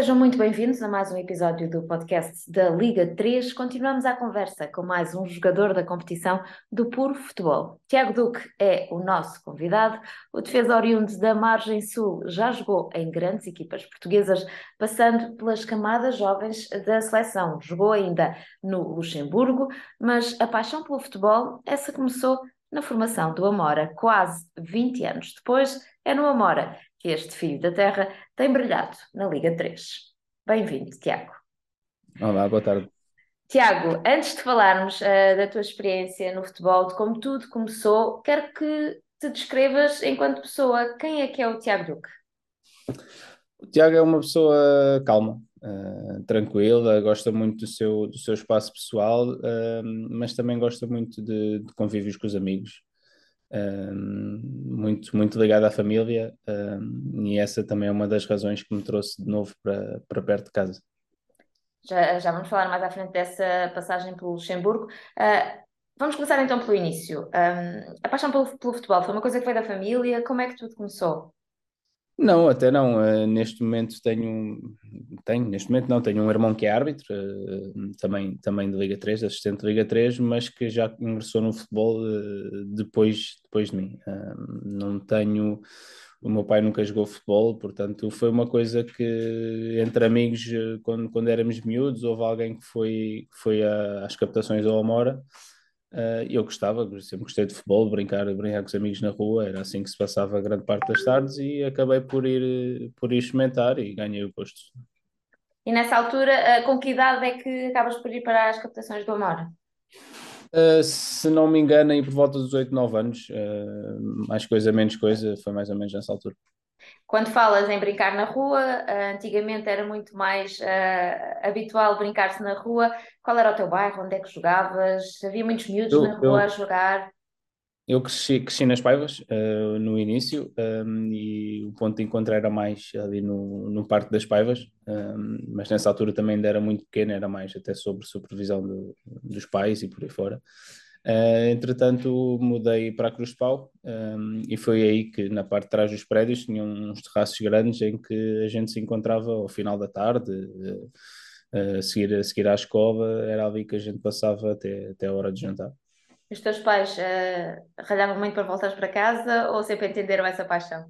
Sejam muito bem-vindos a mais um episódio do podcast da Liga 3. Continuamos a conversa com mais um jogador da competição do Puro Futebol. Tiago Duque é o nosso convidado. O defesa oriundo da Margem Sul já jogou em grandes equipas portuguesas, passando pelas camadas jovens da seleção. Jogou ainda no Luxemburgo, mas a paixão pelo futebol, essa começou na formação do Amora, quase 20 anos depois, é no Amora que este filho da terra tem brilhado na Liga 3. Bem-vindo, Tiago. Olá, boa tarde. Tiago, antes de falarmos uh, da tua experiência no futebol, de como tudo começou, quero que te descrevas enquanto pessoa. Quem é que é o Tiago Duque? O Tiago é uma pessoa calma, uh, tranquila, gosta muito do seu, do seu espaço pessoal, uh, mas também gosta muito de, de convívios com os amigos muito, muito ligado à família, e essa também é uma das razões que me trouxe de novo para, para perto de casa. Já, já vamos falar mais à frente dessa passagem pelo Luxemburgo. Uh, vamos começar então pelo início. Um, a paixão pelo, pelo futebol foi uma coisa que veio da família? Como é que tudo começou? Não, até não. Uh, neste momento tenho, tenho, neste momento não, tenho um irmão que é árbitro, uh, também, também de Liga 3, assistente de Liga 3, mas que já ingressou no futebol uh, depois, depois de mim. não tenho, o meu pai nunca jogou futebol, portanto foi uma coisa que entre amigos, quando, quando éramos miúdos, houve alguém que foi, foi a, às captações ao Amora Uh, eu gostava, sempre gostei de futebol, brincar, brincar com os amigos na rua, era assim que se passava grande parte das tardes e acabei por ir, por ir experimentar e ganhei o posto. E nessa altura, uh, com que idade é que acabas por ir para as captações do Amor? Uh, se não me engano, aí por volta dos 8, 9 anos, mais coisa, menos coisa, foi mais ou menos nessa altura. Quando falas em brincar na rua, uh, antigamente era muito mais uh, habitual brincar-se na rua. Qual era o teu bairro? Onde é que jogavas? Havia muitos miúdos eu, na rua eu, a jogar? Eu cresci, cresci nas Paivas uh, no início um, e o ponto de encontro era mais ali no, no Parque das Paivas, um, mas nessa altura também ainda era muito pequeno, era mais até sobre supervisão do, dos pais e por aí fora. Uh, entretanto, mudei para a Cruz de Pau um, e foi aí que, na parte de trás dos prédios, tinha uns terraços grandes em que a gente se encontrava ao final da tarde, uh, seguir, a seguir à escova, era ali que a gente passava até, até a hora de jantar. Os teus pais ralhavam muito para voltar para casa ou sempre entenderam essa paixão?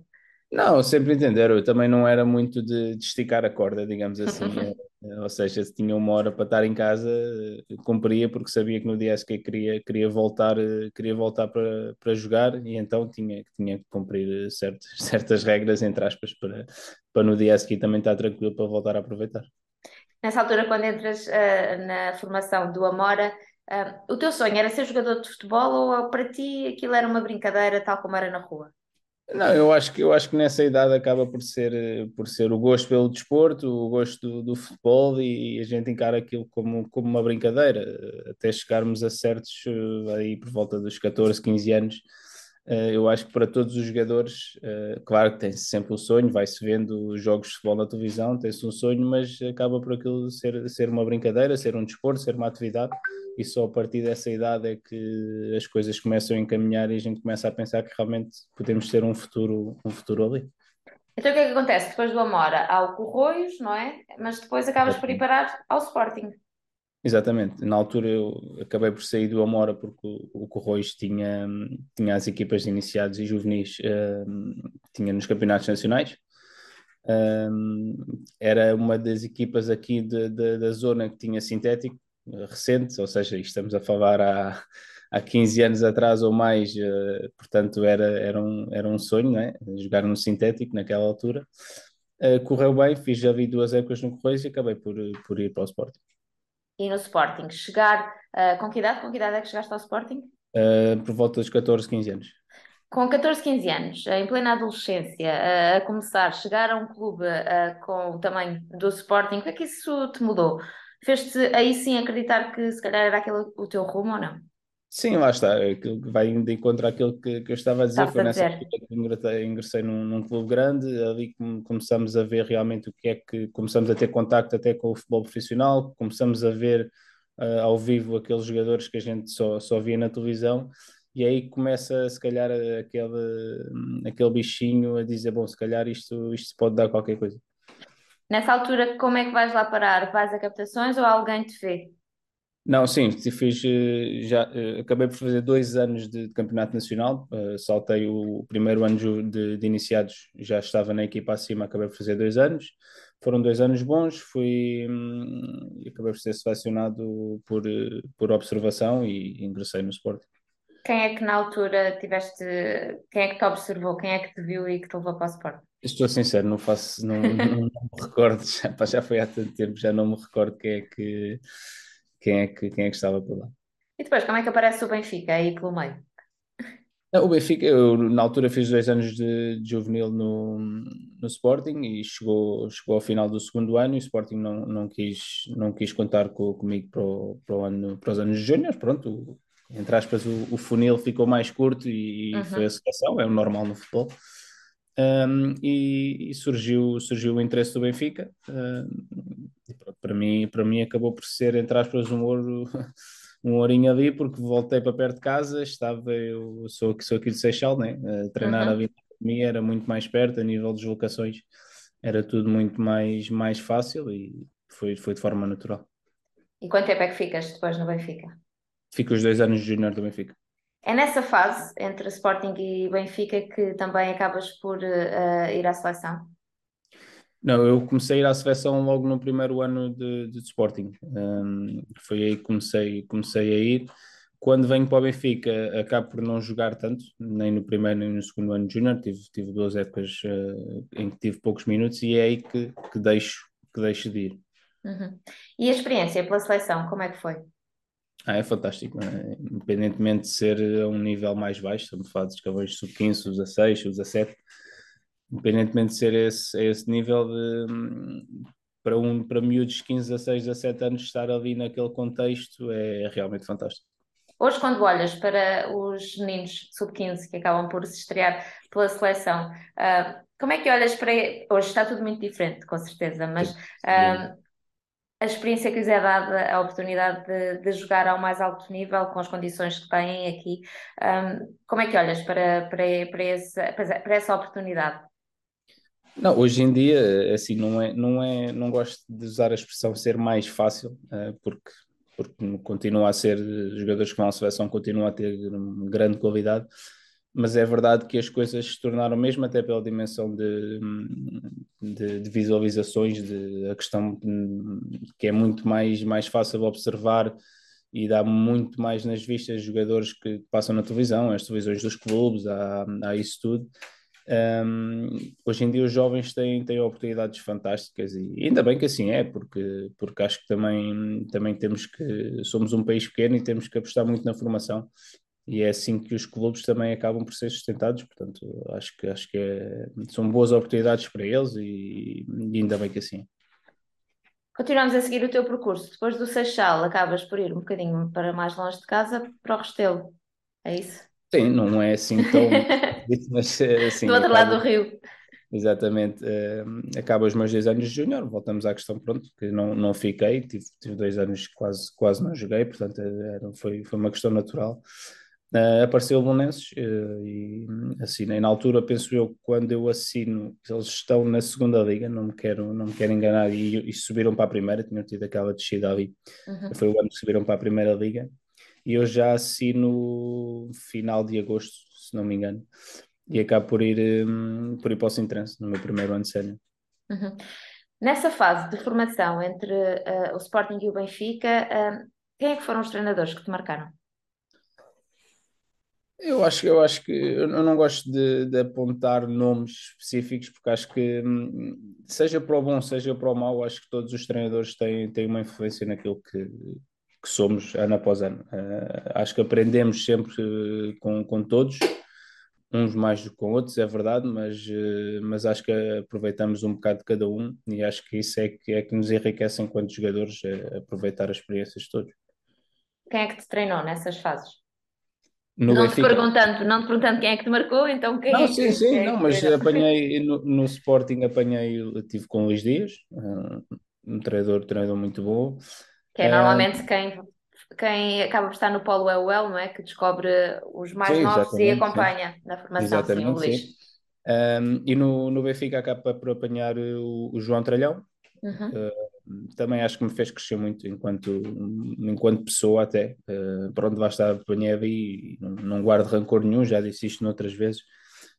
Não, sempre entenderam. Eu também não era muito de, de esticar a corda, digamos assim. Ou seja, se tinha uma hora para estar em casa, eh, cumpria porque sabia que no dia a seguir queria, queria voltar, eh, queria voltar para, para jogar e então tinha, tinha que cumprir eh, certas, certas regras, entre aspas, para, para no dia a seguir também estar tranquilo para voltar a aproveitar. Nessa altura, quando entras uh, na formação do Amora, uh, o teu sonho era ser jogador de futebol ou para ti aquilo era uma brincadeira tal como era na rua? Não, eu acho que eu acho que nessa idade acaba por ser por ser o gosto pelo desporto, o gosto do, do futebol e a gente encara aquilo como, como uma brincadeira, até chegarmos a certos eh, aí por volta dos 14, 15 anos. Eh, eu acho que para todos os jogadores, eh, claro que tem-se sempre o sonho, vai-se vendo jogos de futebol na televisão, tem-se um sonho, mas acaba por aquilo ser, ser uma brincadeira, ser um desporto, ser uma atividade e só a partir dessa idade é que as coisas começam a encaminhar e a gente começa a pensar que realmente podemos ter um futuro, um futuro ali. Então o que é que acontece? Depois do Amora há o Corroios, não é? Mas depois acabas por ir parar ao Sporting. Exatamente. Na altura eu acabei por sair do Amora porque o, o Corroios tinha, tinha as equipas iniciadas e juvenis, um, tinha nos campeonatos nacionais. Um, era uma das equipas aqui de, de, da zona que tinha sintético, recentes, ou seja, estamos a falar há, há 15 anos atrás ou mais, uh, portanto era, era, um, era um sonho, né? jogar no sintético naquela altura. Uh, correu bem, fiz já vi duas épocas no Correios e acabei por, por ir para o Sporting. E no Sporting, chegar uh, com que idade? Com que idade é que chegaste ao Sporting? por volta dos 14, 15 anos. Com 14, 15 anos, em plena adolescência, a começar, chegar a um clube com o tamanho do Sporting, o que é que isso te mudou? fez-te aí sim acreditar que se calhar era aquele o teu rumo ou não? Sim, lá está, aquilo que vai de encontro àquilo que, que eu estava a dizer, Estás foi a nessa altura que ingressei, ingressei num, num, clube grande, ali começamos a ver realmente o que é que, começamos a ter contacto até com o futebol profissional, começamos a ver uh, ao vivo aqueles jogadores que a gente só, só via na televisão, e aí começa se calhar aquele, aquele bichinho a dizer, bom, se calhar isto, isto pode dar qualquer coisa. Nessa altura, como é que vais lá parar? Vais a captações ou alguém te vê? Não, sim, fiz, eh, já, eh, acabei por fazer dois anos de, de campeonato nacional, uh, saltei o primeiro ano de, de, iniciados, já estava na equipa acima, acabei por fazer dois anos, foram dois anos bons, fui, hum, acabei por ser selecionado por, por observação e ingressei no Sport. Quem é que na altura tiveste, quem é que te observou, quem é que te viu e que te levou para o Sport? Estou sincero, não faço, não, não, não me recordo, já, já foi há tanto tempo, já não me recordo quem é que quem é que, quem é que estava por lá. E depois, como é que aparece o Benfica aí pelo meio? o Benfica, eu na altura fiz dois anos de, de, juvenil no, no Sporting e chegou, chegou ao final do segundo ano e o Sporting não, não, quis, não quis contar com, comigo para, o, para, o ano, para os anos de júnior. Pronto, entre aspas, o, o, funil ficou mais curto e, uhum. foi a seleção, é o normal no futebol. Um, e, e, surgiu, surgiu o interesse do Benfica. Um, para mim, para mim acabou por ser, entre aspas, um ouro, um ourinho ali, porque voltei para perto de casa, estava, eu sou, sou aqui de Seixal, né? A treinar uhum. a vida mim era muito mais perto, a nível de deslocações era tudo muito mais, mais fácil e foi, foi de forma natural. E quanto tempo é que ficas depois no Benfica? Fico os dois anos de júnior do Benfica. É nessa fase, entre Sporting e Benfica, que também acabas por uh, ir à seleção? Não, eu comecei a ir à seleção logo no primeiro ano de, de Sporting. Um, foi aí que comecei, comecei a ir. Quando venho para o Benfica, acabo por não jogar tanto, nem no primeiro nem no segundo ano de Júnior. Tive, tive duas épocas uh, em que tive poucos minutos e é aí que, que, deixo, que deixo de ir. Uhum. E a experiência pela seleção, como é que foi? Ah, é fantástico, é? independentemente de ser a um nível mais baixo, estamos a falar de escavões sub-15, sub-16, sub-17, independentemente de ser esse, esse nível de, para um para miúdos de 15, 16, 17 anos estar ali naquele contexto é realmente fantástico. Hoje, quando olhas para os meninos sub-15 que acabam por se estrear pela seleção, uh, como é que olhas para. Hoje está tudo muito diferente, com certeza, mas uh, a experiência que lhes é dada, a oportunidade de, de, jogar ao mais alto nível, com as condições que têm aqui, um, ah, como é que olhas para, para, para, esse, para essa oportunidade? Não, hoje em dia, assim, não é, não é, não gosto de usar a expressão ser mais fácil, uh, porque, porque continua a ser, jogadores que vão à seleção continuam a ter grande qualidade, mas é verdade que as coisas se tornaram, mesmo até pela dimensão de, de, de visualizações, de, a questão que é muito mais, mais fácil observar e dá muito mais nas vistas jogadores que passam na televisão, as televisões dos clubes, há, há isso tudo um, hoje em dia os jovens têm, têm oportunidades fantásticas e ainda bem que assim é, porque, porque acho que também, também temos que, somos um país pequeno e temos que apostar muito na formação e é assim que os clubes também acabam por ser sustentados, portanto acho que, acho que é, são boas oportunidades para eles e, e ainda bem que assim é. Continuamos a seguir o teu percurso. Depois do Seixal, acabas por ir um bocadinho para mais longe de casa, para o Restelo. É isso? Sim, não é assim tão. mas eh, assim. Do outro lado do rio. Exatamente. Uh, acaba os meus dois anos de júnior, voltamos à questão, pronto, que não, não fiquei, tive, tive dois anos que quase, quase não joguei, portanto eh, era, foi, foi uma questão natural. Uh, apareceu o Bolonenses uh, e assinei. Na altura, penso eu, quando eu assino, eles estão na segunda liga, não me quero, não me quero enganar, e, e subiram para a primeira, tinham tido aquela descida ali. Uhum. Foi o ano que subiram para a primeira liga e eu já assino final de agosto, se não me engano, e acabo por ir, um, por ir para o Sintrense, no meu primeiro ano de sénior. Uhum. Nessa fase de formação entre uh, o Sporting e o Benfica, uh, quem é que foram os treinadores que te marcaram? Eu acho, eu acho que eu não gosto de, de, apontar nomes específicos, porque acho que, hum, seja para o bom, seja para o mau, acho que todos os treinadores têm, têm uma influência naquilo que, que somos ano após ano. Uh, acho que aprendemos sempre uh, com, com todos, uns mais do que com outros, é verdade, mas, uh, mas acho que aproveitamos um bocado de cada um e acho que isso é que, é que nos enriquece enquanto jogadores, aproveitar as experiências de todos. Quem é que te treinou nessas fases? No não Benfica. te perguntando, não te perguntando quem é que te marcou, então quem não, é sim, sim, é não, mas apanhei no, no, Sporting apanhei, tive com o Luís Dias, um treinador, treinador muito bom. Que é normalmente quem, quem acaba por estar no polo é o El, não é? Que descobre os mais sim, novos e acompanha sim. na formação, sim, o Luís. Um, e no, no Benfica acaba por apanhar o, o João Tralhão, Uhum. Uh, também acho que me fez crescer muito enquanto, enquanto pessoa até. Uh, pronto, lá está, apanhei e não, não guardo rancor nenhum, já disse isto noutras vezes.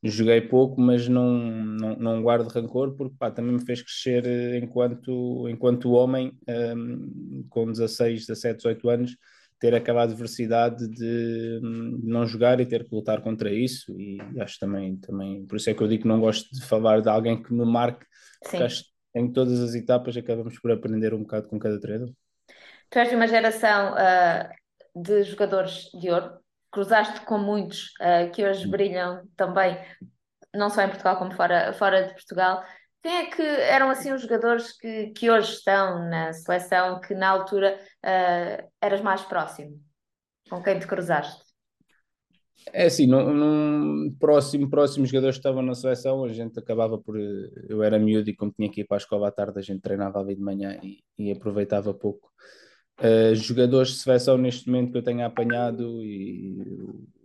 Joguei pouco, mas não, não, não guardo rancor porque pá, também me fez crescer enquanto, enquanto homem, um, com 16, 17, 18 anos, ter aquela adversidade de não jogar e ter que lutar contra isso e acho também, também por isso é que eu digo que não gosto de falar de alguém que me marque, porque Sim. acho que em todas as etapas acabamos por aprender um bocado com cada treino. Tu és de uma geração uh, de jogadores de ouro, cruzaste com muitos uh, que hoje brilham também, não só em Portugal como fora, fora de Portugal. Quem é que eram assim os jogadores que, que hoje estão na seleção que na altura uh, eras mais próximo? Com quem te cruzaste? É assim, num, num próximo, próximo jogadores que estavam na seleção, a gente acabava por. Eu era miúdo e como tinha que ir para a escola à tarde, a gente treinava ali de manhã e, e aproveitava pouco. Uh, jogadores de seleção neste momento que eu tenho apanhado e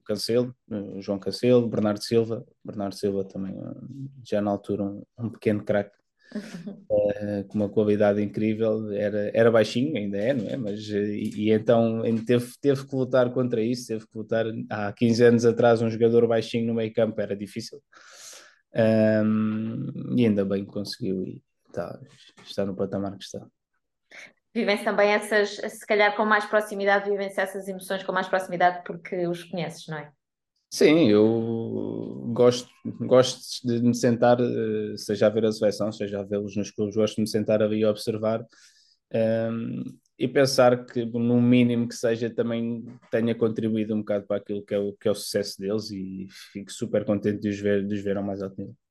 Cancelo, uh, João Cancelo, Bernardo Silva, Bernardo Silva também uh, já na altura um, um pequeno craque uh, com uma qualidade incrível, era, era baixinho, ainda é, não é? Mas, e, e, então teve, teve que lutar contra isso, teve que lutar. Há 15 anos atrás, um jogador baixinho no meio campo era difícil. Um, e ainda bem que conseguiu e tá, está no patamar que está. Vivem-se também essas, se calhar com mais proximidade, vivem-se essas emoções com mais proximidade porque os conheces, não é? Sim, eu gosto, gosto de me sentar, eh, seja a ver a seleção, seja a vê-los nos clubes, gosto de me sentar ali e observar um, ehm, e pensar que, no mínimo que seja, também tenha contribuído um bocado para aquilo que é o, que é o sucesso deles e fico super contente de os ver, de os ver ao mais alto nível.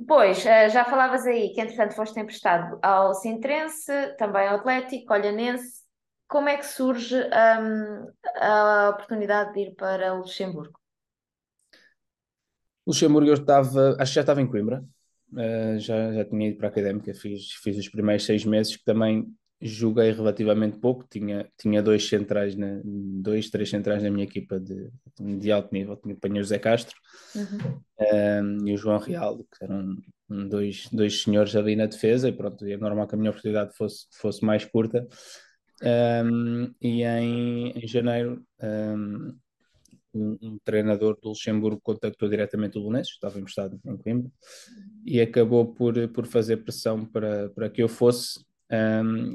Depois, eh, já falavas aí que entretanto foste emprestado ao Sintrense, também ao Atlético, Olhanense, como é que surge um, a oportunidade de ir para o Luxemburgo? Luxemburgo eu estava, acho que já estava em Coimbra, uh, já, já tinha ido para a Académica, fiz, fiz os primeiros seis meses que também joguei relativamente pouco, tinha, tinha dois centrais, na, dois, três centrais na minha equipa de, de alto nível, tinha o José Castro uhum. um, e o João Real, que eram dois, dois senhores ali na defesa, e pronto, é normal que a minha oportunidade fosse, fosse mais curta, um, e em, em janeiro, um, um, treinador do Luxemburgo contactou diretamente o Lunenses, estava emprestado em Coimbra, e acabou por, por fazer pressão para, para que eu fosse.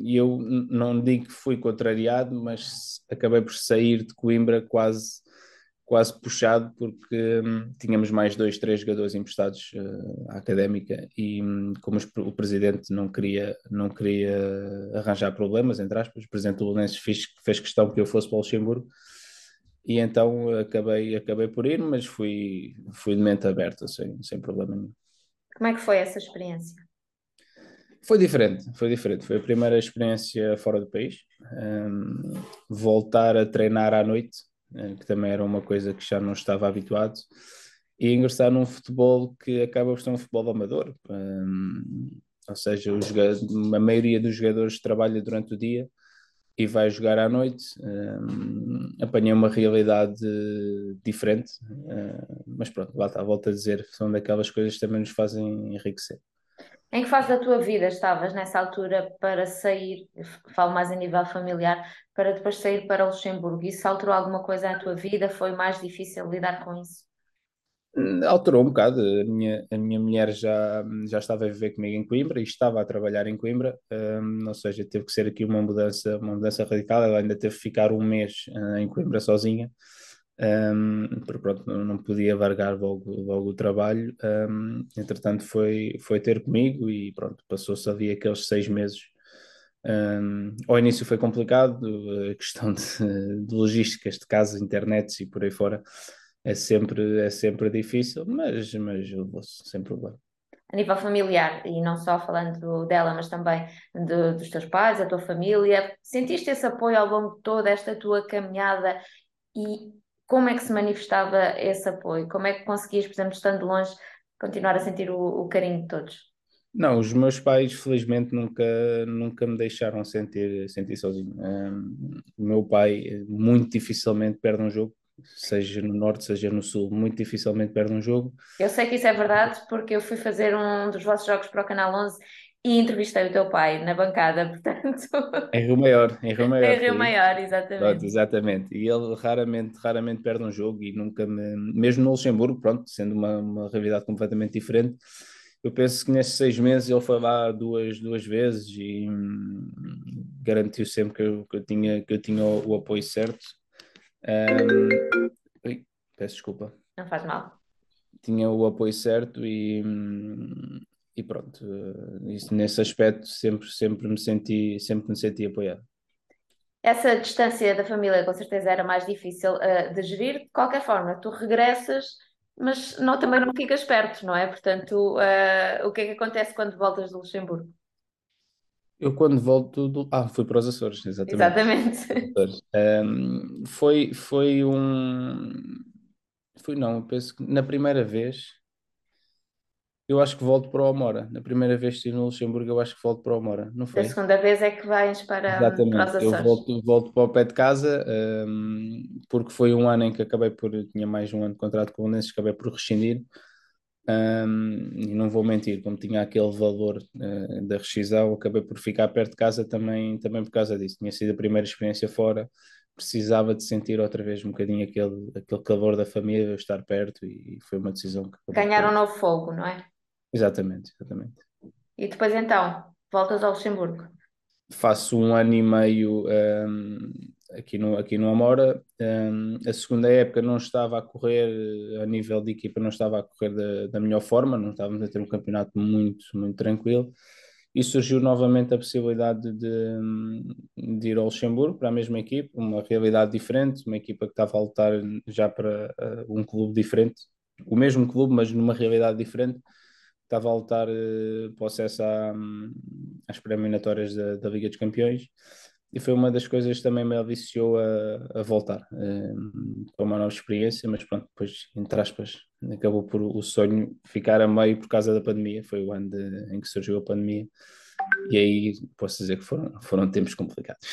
E eu não digo que fui contrariado, mas acabei por sair de Coimbra quase quase puxado porque hum, tínhamos mais dois, três jogadores emprestados uh, à académica e hum, como o presidente não queria, não queria arranjar problemas, entre aspas, o presidente do Bolonenses fez, fez questão que eu fosse para o Luxemburgo e então acabei, acabei por ir, mas fui, fui de mente aberta, sem, sem problema nenhum. Como é que foi essa experiência? Foi diferente, foi diferente. Foi a primeira experiência fora do país. Um, voltar a treinar à noite eh, que também era uma coisa que já não estava habituado, e ingressar num futebol que acaba por ser um futebol amador. Um, ou seja, a maioria dos jogadores trabalha durante o dia e vai jogar à noite. Um, apanhei uma realidade diferente, mas pronto, volto a dizer, são daquelas coisas que também nos fazem enriquecer. Em que fase da tua vida estavas nessa altura para sair, falo mais a nível familiar, para depois sair para Luxemburgo? Isso alterou alguma coisa na tua vida? Foi mais difícil lidar com isso? Hum, alterou um bocado. A minha, a minha mulher já, já estava a viver comigo em Coimbra e estava a trabalhar em Coimbra, um, ou seja, teve que ser aqui uma mudança, uma mudança radical. Ela ainda teve que ficar um mês uh, em Coimbra sozinha um, porque pronto, não, podia largar logo, logo o trabalho. Um, entretanto, foi, foi ter comigo e pronto, passou-se ali aqueles seis meses. Um, ao início foi complicado, a questão de, de logísticas de internet e por aí fora é sempre, é sempre difícil, mas, mas eu vou sem problema. A nível familiar, e não só falando dela, mas também de, dos teus pais, da tua família, sentiste esse apoio ao longo de toda esta tua caminhada e como é que se manifestava esse apoio? Como é que conseguias, por exemplo, estando longe, continuar a sentir o, o carinho de todos? Não, os meus pais, felizmente, nunca, nunca me deixaram sentir, sentir sozinho. Um, o meu pai muito dificilmente perde um jogo, seja no norte, seja no sul, muito dificilmente perde um jogo. Eu sei que isso é verdade porque eu fui fazer um dos vossos jogos para o Canal 11 e entrevistei o teu pai na bancada, portanto. Em Rio Maior, em Rio Maior. Em Rio Maior, exatamente. Pronto, exatamente. E ele raramente, raramente perde um jogo e nunca me. Mesmo no Luxemburgo, pronto, sendo uma, uma realidade completamente diferente, eu penso que nesses seis meses ele foi lá duas, duas vezes e hum, garantiu sempre que eu, que eu tinha, que eu tinha o, o apoio certo. Um, ui, peço desculpa. Não faz mal. Tinha o apoio certo e, hum, e pronto, eh, isso, nesse aspecto sempre, sempre, me senti, sempre me senti apoiado. Essa distância da família com certeza era mais difícil uh, de gerir. De qualquer forma, tu regressas, mas não, também não ficas perto, não é? Portanto, uh, o que é que acontece quando voltas do Luxemburgo? Eu quando volto do... Ah, fui para os Açores, exatamente. Exatamente. Um, foi, foi um... Foi não, eu penso que na primeira vez eu acho que volto para o Amora. Na primeira vez que estive no Luxemburgo, eu acho que volto para o Amora, não foi? Da segunda vez é que vais para, para os Exatamente, eu Açores. volto, volto para o pé de casa, hum, porque foi um ano em que acabei por, tinha mais um ano de contrato com o Belenenses, acabei por rescindir, hum, e não vou mentir, como tinha aquele valor, uh, da rescisão, acabei por ficar perto de casa também, também por causa disso. Tinha sido a primeira experiência fora, precisava de sentir outra vez um bocadinho aquele, aquele calor da família, estar perto, e foi uma decisão que Ganhar um novo fogo, não é? Exatamente, exatamente. E depois então, voltas ao Luxemburgo. Faço um ano e meio um, aqui, no, aqui no Amora. Um, a segunda época não estava a correr, a nível de equipa, não estava a correr da, da melhor forma, não estávamos a ter um campeonato muito, muito tranquilo. E surgiu novamente a possibilidade de, de ir ao Luxemburgo para a mesma equipa, uma realidade diferente, uma equipa que estava a lutar já para uh, um clube diferente, o mesmo clube, mas numa realidade diferente estava a lutar uh, para o acesso à, às pré-eliminatórias da, da, Liga dos Campeões e foi uma das coisas que também me aliciou a, a voltar uh, para uma nova experiência, mas pronto, depois, entre aspas, acabou por o sonho ficar a meio por causa da pandemia, foi o ano de, em que surgiu a pandemia e aí posso dizer que foram, foram tempos complicados.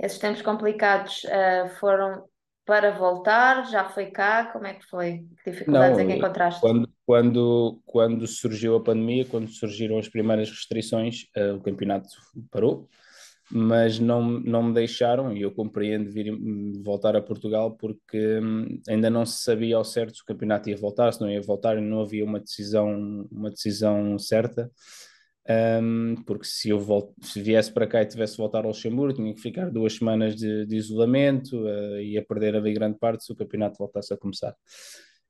Esses tempos complicados uh, foram para voltar? Já foi cá? Como é que foi? Que dificuldades Não, é que encontraste? Quando, quando, quando surgiu a pandemia, quando surgiram as primeiras restrições, uh, o campeonato parou, mas não, não me deixaram, e eu compreendo vir voltar a Portugal porque hum, ainda não se sabia ao certo se o campeonato ia voltar, se não ia voltar, não havia uma decisão, uma decisão certa. Um, porque se eu volto, se viesse para cá e tivesse de voltar ao Luxemburgo, tinha que ficar duas semanas de, de isolamento, uh, ia perder ali grande parte se o campeonato voltasse a começar.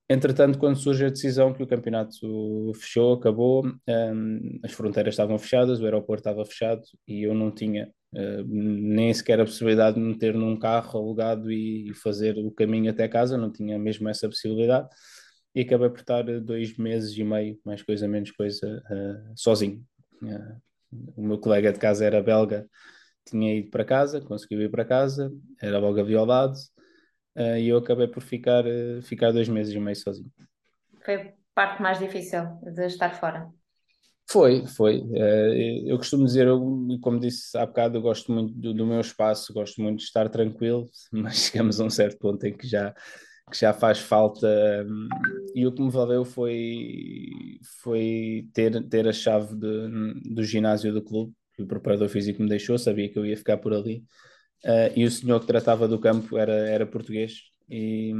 Entretanto, quando surge a decisão que o campeonato fechou, acabou, um, as fronteiras estavam fechadas, o aeroporto estava fechado e eu não tinha uh, nem sequer a possibilidade de meter num carro alugado e, e fazer o caminho até casa, não tinha mesmo essa possibilidade e acabei por estar dois meses e meio, mais coisa menos coisa, uh, sozinho. Uh, o meu colega de casa era belga, tinha ido para casa, conseguiu ir para casa, era logo aviolado, uh, e eu acabei por ficar, uh, ficar dois meses e meio sozinho. Foi a parte mais difícil de estar fora? Foi, foi. Uh, eu costumo dizer, eu, como disse há bocado, eu gosto muito do, do, meu espaço, gosto muito de estar tranquilo, mas chegamos a um certo ponto em que já, que já faz falta. Um, e o que me valeu foi, foi ter, ter a chave de, do ginásio do clube, que o preparador físico me deixou, sabia que eu ia ficar por ali Uh, e o senhor que tratava do campo era, era português e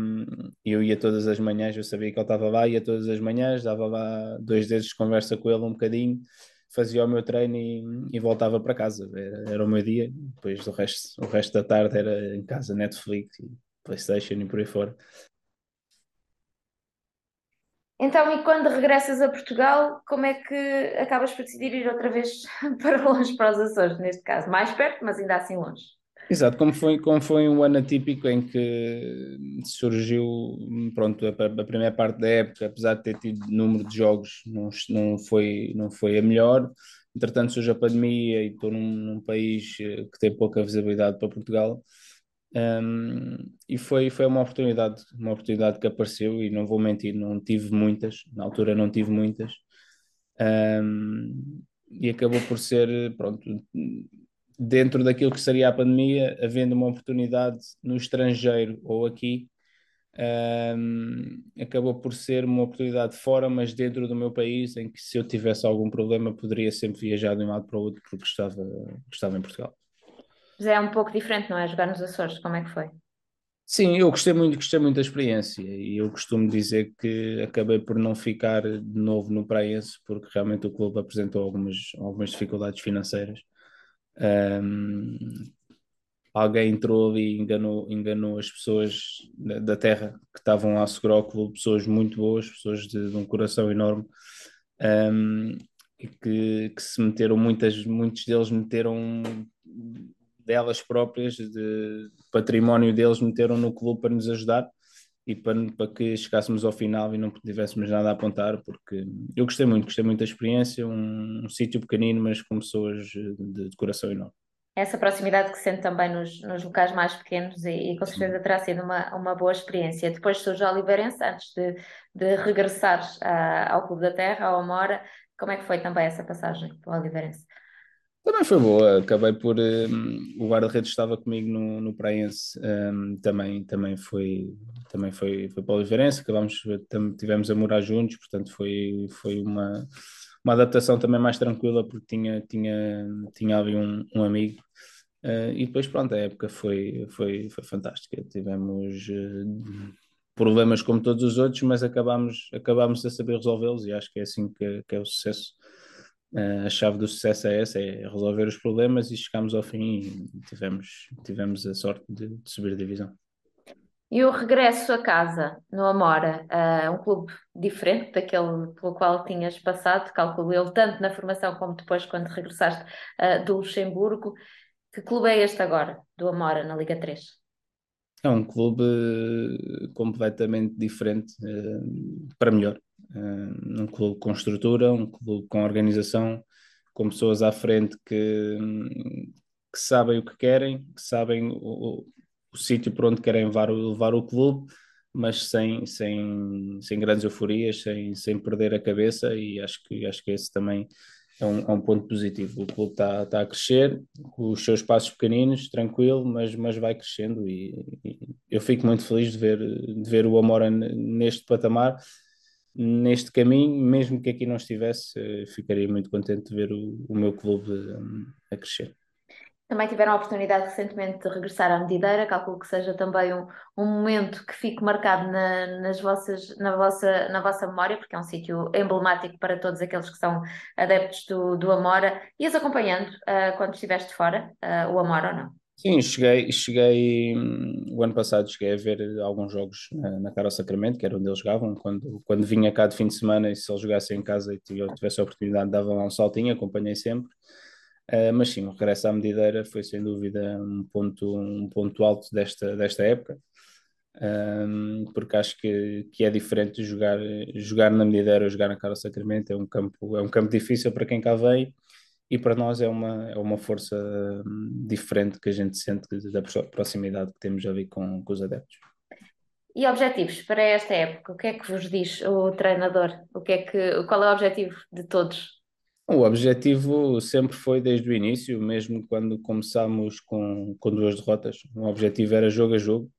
eu ia todas as manhãs, eu sabia que ele estava lá, ia todas as manhãs, dava lá dois dedos de conversa com ele um bocadinho, fazia o meu treino e, e voltava para casa. Era, era, o meu dia, depois o resto, o resto da tarde era em casa, Netflix e Playstation e por aí fora. Então, e quando regressas a Portugal, como é que acabas por decidir ir outra vez para longe, para os Açores, neste caso? Mais perto, mas ainda assim longe. Exato, como foi, como foi um ano atípico em que surgiu, pronto, a, a, primeira parte da época, apesar de ter tido número de jogos, não, não, foi, não foi a melhor. Entretanto, surge a pandemia e estou num, num país eh, que tem pouca visibilidade para Portugal. Um, e foi, foi uma oportunidade, uma oportunidade que apareceu e não vou mentir, não tive muitas, na altura não tive muitas. Um, e acabou por ser, pronto, dentro daquilo que seria a pandemia, havendo uma oportunidade no estrangeiro ou aqui, Um, acabou por ser uma oportunidade fora, mas dentro do meu país, em que se eu tivesse algum problema poderia sempre viajar de um lado para o outro porque estava, estava em Portugal. Mas é um pouco diferente, não é? Jogar nos Açores, como é que foi? Sim, eu gostei muito, gostei muito da experiência e eu costumo dizer que acabei por não ficar de novo no Praense porque realmente o clube apresentou algumas, algumas dificuldades financeiras. Um, alguém entrou ali e enganou, enganou as pessoas da, terra que estavam a assegurar o clube, pessoas muito boas, pessoas de, de um coração enorme. Um, e que, que se meteram, muitas, muitos deles meteram delas próprias, de património deles, meteram no clube para nos ajudar e para, para que chegássemos ao final e não tivéssemos nada a apontar, porque eu gostei muito, gostei muito da experiência, um, um sítio pequenino, mas com pessoas de, de, coração enorme. Essa proximidade que sente também nos, nos locais mais pequenos e, e com certeza terá sido uma, uma boa experiência. Depois surge o Oliveirense, antes de, de regressar ao Clube da Terra, ao Amora, como é que foi também essa passagem para o Oliveirense? Também foi boa, acabei por. Um, o guarda-redes estava comigo no, no Praense, um, também, também foi, também foi, foi para o Oliveirense, acabamos, tivemos a morar juntos, portanto foi, foi uma, uma adaptação também mais tranquila, porque tinha, tinha, tinha ali um, um amigo. Uh, e depois, pronto, a época foi, foi, foi fantástica. Tivemos uh, problemas como todos os outros, mas acabámos, acabámos a saber resolvê-los e acho que é assim que, que é o sucesso a chave do sucesso é essa, é resolver os problemas e chegamos ao fim e tivemos, tivemos a sorte de, de subir a divisão. E o regresso a casa, no Amora, uh, um clube diferente daquele pelo qual tinhas passado, calculo eu, tanto na formação como depois quando regressaste uh, do Luxemburgo. Que clube é este agora, do Amora, na Liga 3? É um clube completamente diferente, uh, para melhor. Uh, um clube com estrutura, um clube com organização, com pessoas à frente que, que sabem o que querem, que sabem o, o sítio por onde querem levar, levar o clube, mas sem, sem, sem grandes euforias, sem, sem perder a cabeça, e acho que, acho que esse também é um, é um ponto positivo. O clube está tá a crescer, com os seus passos pequeninos, tranquilo, mas, mas vai crescendo, e, e eu fico muito feliz de ver, de ver o Amora neste patamar neste caminho, mesmo que aqui não estivesse, ficaria muito contente de ver o, o meu clube um, a crescer. Também tiveram a oportunidade recentemente de regressar à Medideira, calculo que seja também um, um momento que fique marcado na, nas vossas, na, vossa, na vossa memória, porque é um sítio emblemático para todos aqueles que são adeptos do, do Amora. Ias acompanhando uh, quando estiveste fora, uh, o Amora ou não? Sim, cheguei, cheguei hum, o ano passado cheguei a ver alguns jogos na, na Cara Sacramento, que era onde eles jogavam, quando, quando vinha cá de fim de semana e se eles jogassem em casa e tivesse a oportunidade, dava lá um saltinho, acompanhei sempre. Uh, mas sim, o regresso à medideira foi sem dúvida um ponto, um ponto alto desta, desta época, um, porque acho que, que é diferente jogar, jogar na medideira ou jogar na Cara Sacramento, é um campo, é um campo difícil para quem cá vem e para nós é uma, é uma força hum, diferente que a gente sente da proximidade que temos ali com, com os adeptos. E objetivos para esta época? O que é que vos diz o treinador? O que é que, qual é o objetivo de todos? O objetivo sempre foi desde o início, mesmo quando começámos com, com duas derrotas. O objetivo era jogo a jogo.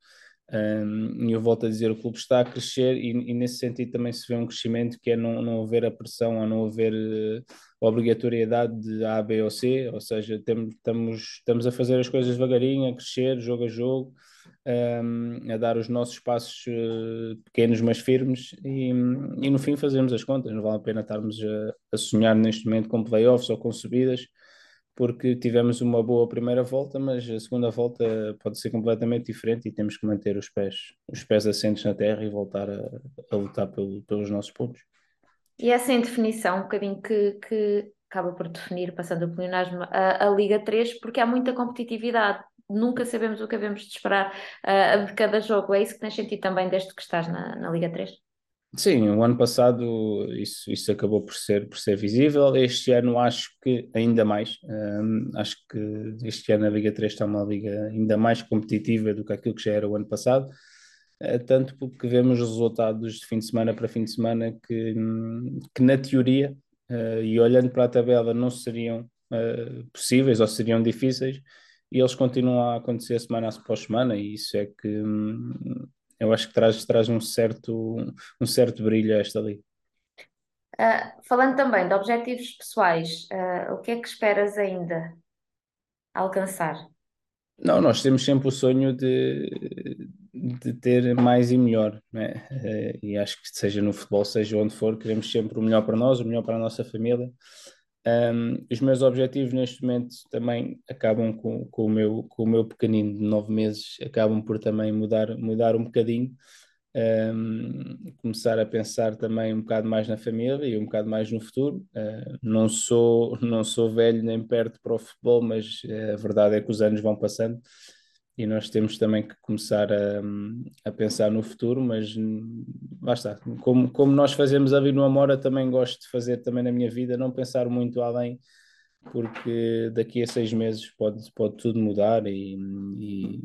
Um, eu volto a dizer, o clube está a crescer e, e, nesse sentido também se vê um crescimento que é não, não haver a pressão ou não haver uh, obrigatoriedade de A, B ou C, ou seja, tem, estamos, estamos a fazer as coisas devagarinho, a crescer, jogo a jogo, um, a dar os nossos passos uh, pequenos mas firmes e, e, no fim fazemos as contas, não vale a pena estarmos a, a sonhar neste momento com playoffs ou com subidas, porque tivemos uma boa primeira volta, mas a segunda volta pode ser completamente diferente e temos que manter os pés, os pés assentes na terra e voltar a, a lutar pelo, pelos nossos pontos. E essa indefinição, um bocadinho que, que acaba por definir, passando o pleonasmo, a, a Liga 3, porque há muita competitividade. Nunca sabemos o que devemos de esperar uh, de cada jogo. É isso que tens sentido também desde que estás na, na Liga 3? Sim, o ano passado isso, isso acabou por ser, por ser visível. Este ano acho que ainda mais. Acho que este ano a Liga 3 está uma liga ainda mais competitiva do que aquilo que já era o ano passado. Uh, tanto porque vemos resultados de fim de semana para fim de semana que, que na teoria, uh, e olhando para a tabela, não seriam uh, possíveis ou seriam difíceis, e eles continuam a acontecer semana após semana, e isso é que. Eu acho que traz, traz um, certo, um certo brilho a esta liga. Uh, falando também de objetivos pessoais, uh, o que é que esperas ainda alcançar? Não, nós temos sempre o sonho de, de ter mais e melhor, né? E acho que seja no futebol, seja onde for, queremos sempre o melhor para nós, o melhor para a nossa família. Um, os meus objetivos neste momento também acabam com, com, o meu, com o meu pequenino de nove meses, acabam por também mudar, mudar um bocadinho um, começar a pensar também um bocado mais na família e um bocado mais no futuro. Uh, não sou não sou velho nem perto para o futebol, mas uh, a verdade é que os anos vão passando e nós temos também que começar a, a pensar no futuro, mas basta. Como, como nós fazemos ali no Amora, também gosto de fazer também na minha vida, não pensar muito além, porque daqui a seis meses pode, pode tudo mudar e, e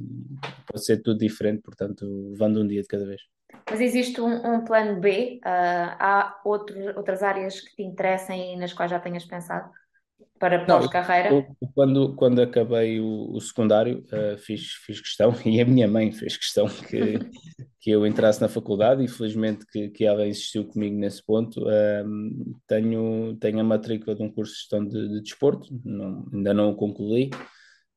pode ser tudo diferente, portanto, levando um dia de cada vez. Mas existe um, um plano B? Uh, há outro, outras áreas que te interessem e nas quais já tenhas pensado para pós-carreira? Quando, quando acabei o, o secundário, uh, fiz, fiz questão, e a minha mãe fez questão que, que eu entrasse na faculdade, e felizmente que, que ela insistiu comigo nesse ponto. Uh, tenho, tenho a matrícula de um curso de gestão de, de desporto, não, ainda não o concluí.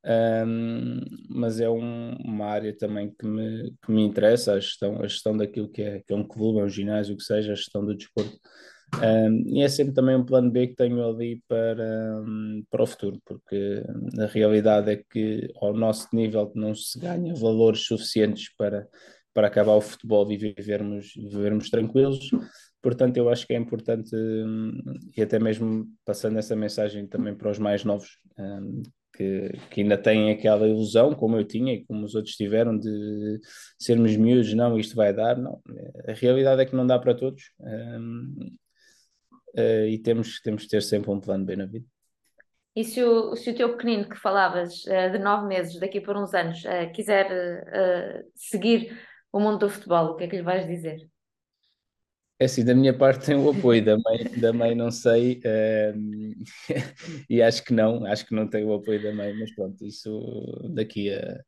Um, mas é um, uma área também que me, que me interessa, a gestão, a gestão daquilo que é, que é um clube, é um ginásio, o que seja, a gestão do desporto. Um, e é sempre também um plano B que tenho ali para, um, para o futuro, porque a realidade é que ao nosso nível não se ganha valores suficientes para, para acabar o futebol e vivermos, vivermos tranquilos. Portanto, eu acho que é importante, e até mesmo passando essa mensagem também para os mais novos, que, que, ainda têm aquela ilusão, como eu tinha e como os outros tiveram, de sermos miúdos, não, isto vai dar, não. A realidade é que não dá para todos uh, e temos, temos de ter sempre um plano bem na vida. E se o, se o teu pequenino que falavas uh, de nove meses, daqui por uns anos, uh, quiser seguir o mundo do futebol, o que é que lhe vais dizer? É assim, da minha parte tem o apoio, da mãe, da mãe não sei, ehm, e acho que não, acho que não tem o apoio da mãe, mas pronto, isso daqui a,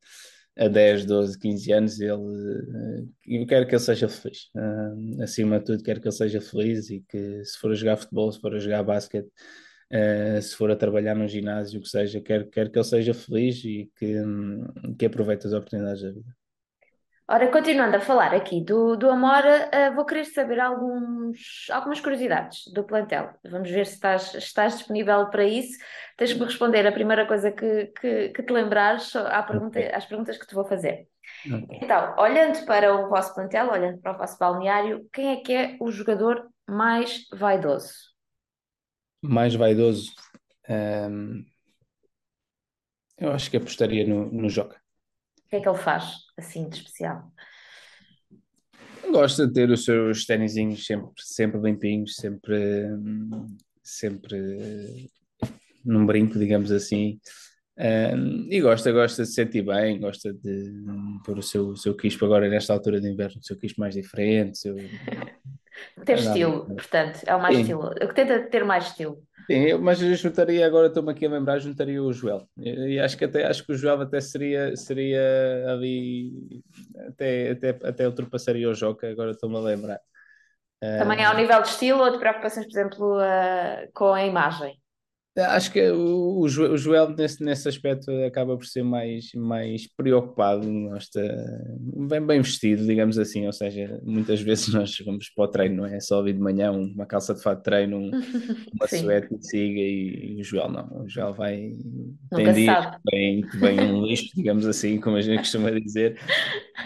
a 10, 12, 15 anos, ele, eh, eu quero que ele seja feliz, uh, acima de tudo quero que ele seja feliz e que se for a jogar futebol, se for a jogar basquete, uh, se for a trabalhar num ginásio, o que seja, quero, quero que ele seja feliz e que, um, que aproveite as oportunidades da vida. Ora, continuando a falar aqui do, do Amora, uh, vou querer saber alguns, algumas curiosidades do plantel. Vamos ver se estás, estás disponível para isso. Tens que me responder a primeira coisa que, que, que te lembrares à pergunta, às perguntas que te vou fazer. Okay. Então, olhando para o vosso plantel, olhando para o vosso balneário, quem é que é o jogador mais vaidoso? Mais vaidoso? Ehm, eu acho que apostaria no, no Joca. O que é que ele faz assim de especial? Gosta de ter os seus tênisinhos sempre, sempre limpinhos, sempre, sempre num brinco, digamos assim. Um, e gosta, gosta de se sentir bem, gosta de pôr o seu, o seu quispo agora nesta altura de inverno, o seu quispo mais diferente. Seu... Ter estilo, portanto, é o mais Sim. estilo. Que tenta ter mais estilo. Sim, mas eu juntaria, agora estou-me aqui a lembrar, juntaria o Joel. E, e, acho que até acho que o Joel até seria, seria ali, até, até, até ultrapassaria o Joca, agora estou-me a lembrar. Também ao nível de estilo ou de preocupações, por exemplo, uh, com a imagem? Acho que o, o Joel nesse, nesse aspecto acaba por ser mais, mais preocupado, gosta, bem, bem vestido, digamos assim, ou seja, muitas vezes nós vamos para o treino, não é? Só vir de manhã uma calça de fato de treino, um, uma suéte e siga e, e, o Joel não, o Joel vai, Nunca tem dias que vem, que vem um lixo, digamos assim, como a gente costuma dizer,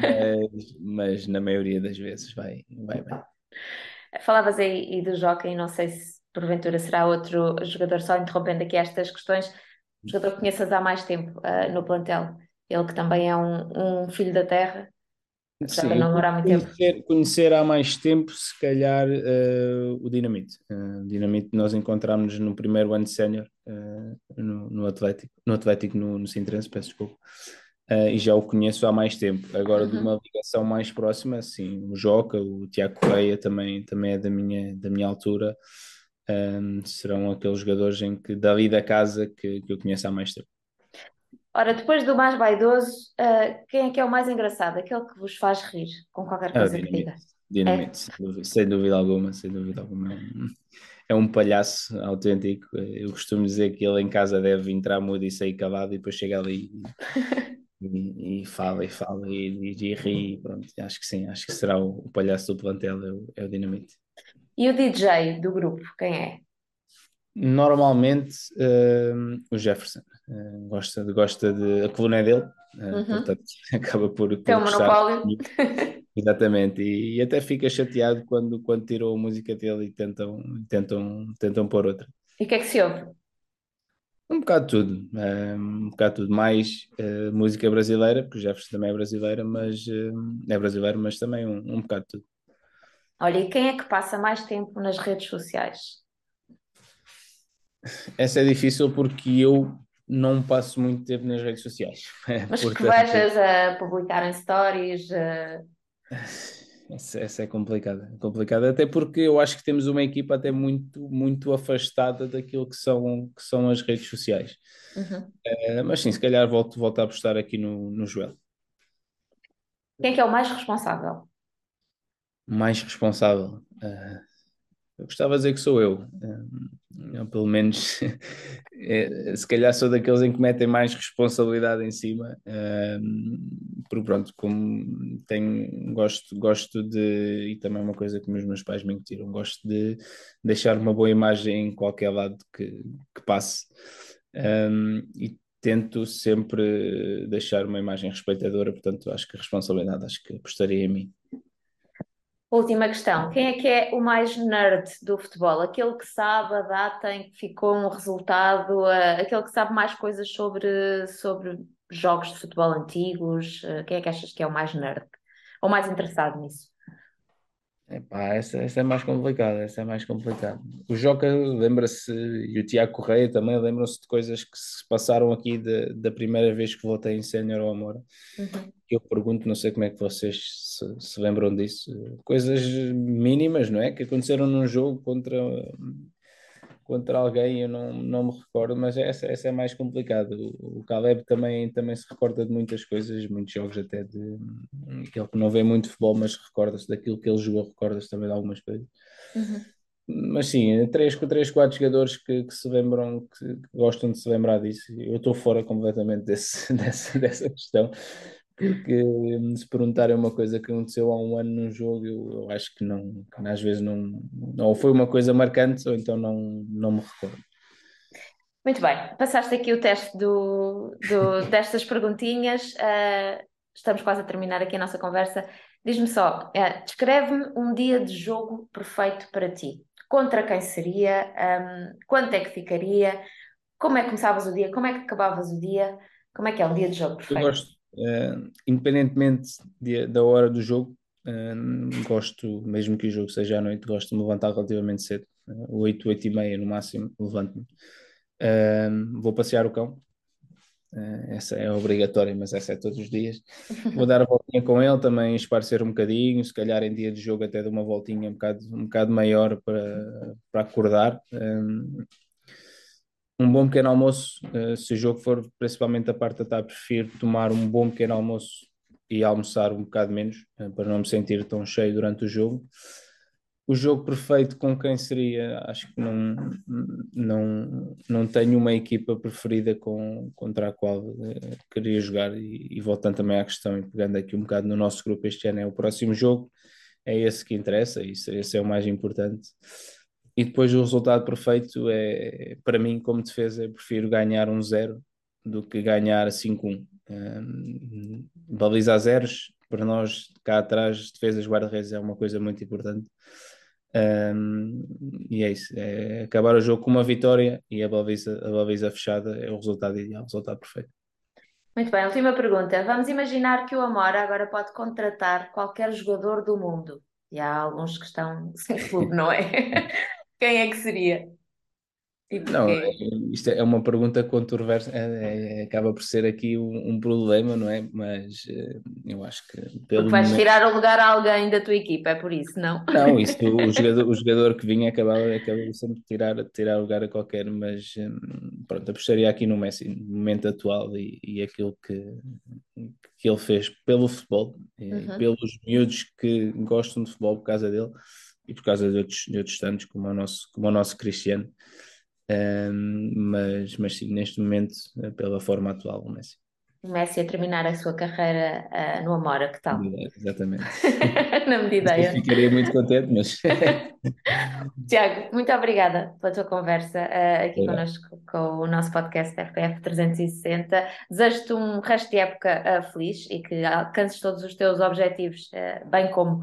mas, mas na maioria das vezes vai, vai bem. Falavas aí do Jockey, não sei se porventura será outro jogador, só interrompendo aqui estas questões, um jogador que conheças há mais tempo uh, no plantel, ele que também é um, um filho da terra, Sim, não demorar muito conhecer, tempo. Conhecer há mais tempo, se calhar, uh, o Dinamite. Uh, o Dinamite nós encontramos no primeiro ano de sénior uh, no, no, Atlético, no Atlético no, no Sintrense, peço desculpa. Uh, e já o conheço há mais tempo. Agora, uhum. de uma ligação mais próxima, sim, o Joca, o Tiago Correia também, também é da minha, da minha altura um, serão aqueles jogadores em que dali da casa que, que eu conheço há mais tempo. Ora, depois do mais vaidoso, uh, quem é que é o mais engraçado? Aquele que vos faz rir com qualquer coisa é que diga. Dinamite, é? sem, dúvida, sem dúvida alguma, sem dúvida alguma. É um palhaço autêntico. Eu costumo dizer que ele em casa deve entrar mudo e sair calado e depois chega ali e, e fala e fala e, e, e ri. Pronto, acho que sim, acho que será o, o palhaço do plantel, é o, é o Dinamite. E o DJ do grupo, quem é? Normalmente uh, o Jefferson uh, gosta, gosta de. A coluna é dele, uh, uhum. portanto acaba por. por Tem um monopólio. Exatamente, e, e, até fica chateado quando, quando tirou a música dele e tentam, tentam, tentam pôr outra. E o que é que se ouve? Um bocado tudo, um bocado tudo. Mais música brasileira, porque o Jefferson também é brasileira, mas é brasileiro, mas também um, um bocado tudo. Olha, e quem é que passa mais tempo nas redes sociais? Essa é difícil porque eu não passo muito tempo nas redes sociais. Mas Portanto, que vejas a publicar em stories. Essa, essa, é complicada, complicada, até porque eu acho que temos uma equipa até muito, muito afastada daquilo que são, que são as redes sociais. Uhum. Uh, mas sim, se calhar volto, volto a apostar aqui no, no Joel. Quem é que é o mais responsável? Mais responsável. Uh, eu gostava de dizer que sou eu. Eu, pelo menos, é, se calhar sou daqueles em que metem mais responsabilidade em cima. porque pronto, como tenho, gosto, gosto de, e também é uma coisa que os meus pais me incutiram, gosto de deixar uma boa imagem em qualquer lado que, que passe. e tento sempre deixar uma imagem respeitadora, portanto acho que a responsabilidade acho que apostaria em mim. Última questão: quem é que é o mais nerd do futebol? Aquele que sabe a data em que ficou um resultado, uh, aquele que sabe mais coisas sobre, sobre jogos de futebol antigos? Uh, quem é que achas que é o mais nerd? Ou mais interessado nisso? Epá, essa, essa é mais complicada, essa é mais complicada. O Joca lembra-se, e o Tiago Correia também lembram-se de coisas que se passaram aqui de, da primeira vez que voltei em Sénior ao Amor. Uhum. Eu pergunto, não sei como é que vocês se, se, lembram disso, coisas mínimas, não é? Que aconteceram num jogo contra, contra alguém, eu não, não me recordo, mas essa, essa é mais complicada. O, o Caleb também, também se recorda de muitas coisas, muitos jogos até de aquele que não vê muito futebol, mas recorda-se daquilo que ele jogou, recorda-se também de algumas coisas. Uhum. Mas sim, três, três, quatro jogadores que, que se lembram, que, que, gostam de se lembrar disso. Eu estou fora completamente desse, dessa, dessa questão porque hum, se perguntarem uma coisa que aconteceu há um ano num jogo, eu, eu acho que não, às vezes não, ou foi uma coisa marcante, ou então não, não me recordo. Muito bem, passaste aqui o teste do, do destas perguntinhas, uh, estamos quase a terminar aqui a nossa conversa. Diz-me só, uh, descreve-me um dia de jogo perfeito para ti. Contra quem seria? Um, quanto é que ficaria? Como é que começavas o dia? Como é que acabavas o dia? Como é que é um dia de jogo perfeito? Eu gosto, Uh, independentemente de, da hora do jogo, uh, gosto, mesmo que o jogo seja à noite, gosto de me levantar relativamente cedo, uh, 8, 8 e meia no máximo, levanto-me. Uh, vou passear o cão, essa é obrigatória, mas essa é todos os dias. Vou dar a voltinha com ele, também esparcer um bocadinho, se calhar em dia de jogo até de uma voltinha um bocado, um bocado maior para, para acordar um bom pequeno almoço, uh, se o jogo for principalmente a parte da tarde, prefiro tomar um bom pequeno almoço e almoçar um bocado menos, uh, para não me sentir tão cheio durante o jogo. O jogo perfeito com quem seria? Acho que não, não, não tenho uma equipa preferida com, contra a qual uh, queria jogar. E, e, voltando também à questão e pegando aqui um bocado no nosso grupo, este ano é o próximo jogo, é esse que interessa, isso, esse é o mais importante e depois o resultado perfeito é, para mim, como defesa, eu prefiro ganhar um zero do que ganhar 5-1. Um, baliza a zeros, para nós cá atrás, defesas guarda-redes é uma coisa muito importante. Um, e é isso, é acabar o jogo com uma vitória e a baliza, a baliza fechada é o resultado ideal, o resultado perfeito. Muito bem, última pergunta. Vamos imaginar que o Amora agora pode contratar qualquer jogador do mundo. E há alguns que estão sem clube, não é? Quem é que seria? Não, é, isto é uma pergunta controversa, é, é, acaba por ser aqui um, um, problema, não é? Mas eh, eu acho que pelo Porque vais momento... tirar o lugar a alguém da tua equipa, é por isso, não? Não, isso, o, jogador, o jogador que vinha acabava, acabava sempre de tirar, tirar lugar a qualquer, mas hum, pronto, apostaria aqui no Messi, no momento atual e, e aquilo que, que ele fez pelo futebol, uhum. pelos miúdos que gostam de futebol por causa dele e por causa de outros, de outros tantos, como o nosso, como o nosso Cristiano. Um, mas, mas sim, neste momento, pela forma atual, o Messi. Messi a terminar a sua carreira uh, no Amora, que tal? Exatamente. Na medida. Eu ficaria muito contente, mas. Tiago, muito obrigada pela tua conversa uh, aqui connosco com o nosso podcast FPF 360. Desejo-te um resto de época uh, feliz e que alcances todos os teus objetivos, bem como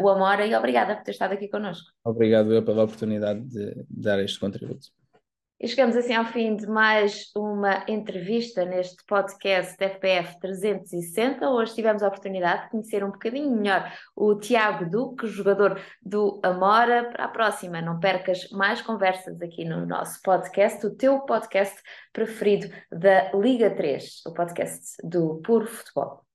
o Amora, e obrigada por ter estado aqui connosco. Obrigado eu pela oportunidade de dar este contributo. E chegamos assim ao fim de mais uma entrevista neste podcast FPF 360. Hoje tivemos a oportunidade de conhecer um bocadinho melhor o Tiago Duque, jogador do Amora. Para a próxima, não percas mais conversas aqui no nosso podcast, o teu podcast preferido da Liga 3, o podcast do Puro Futebol.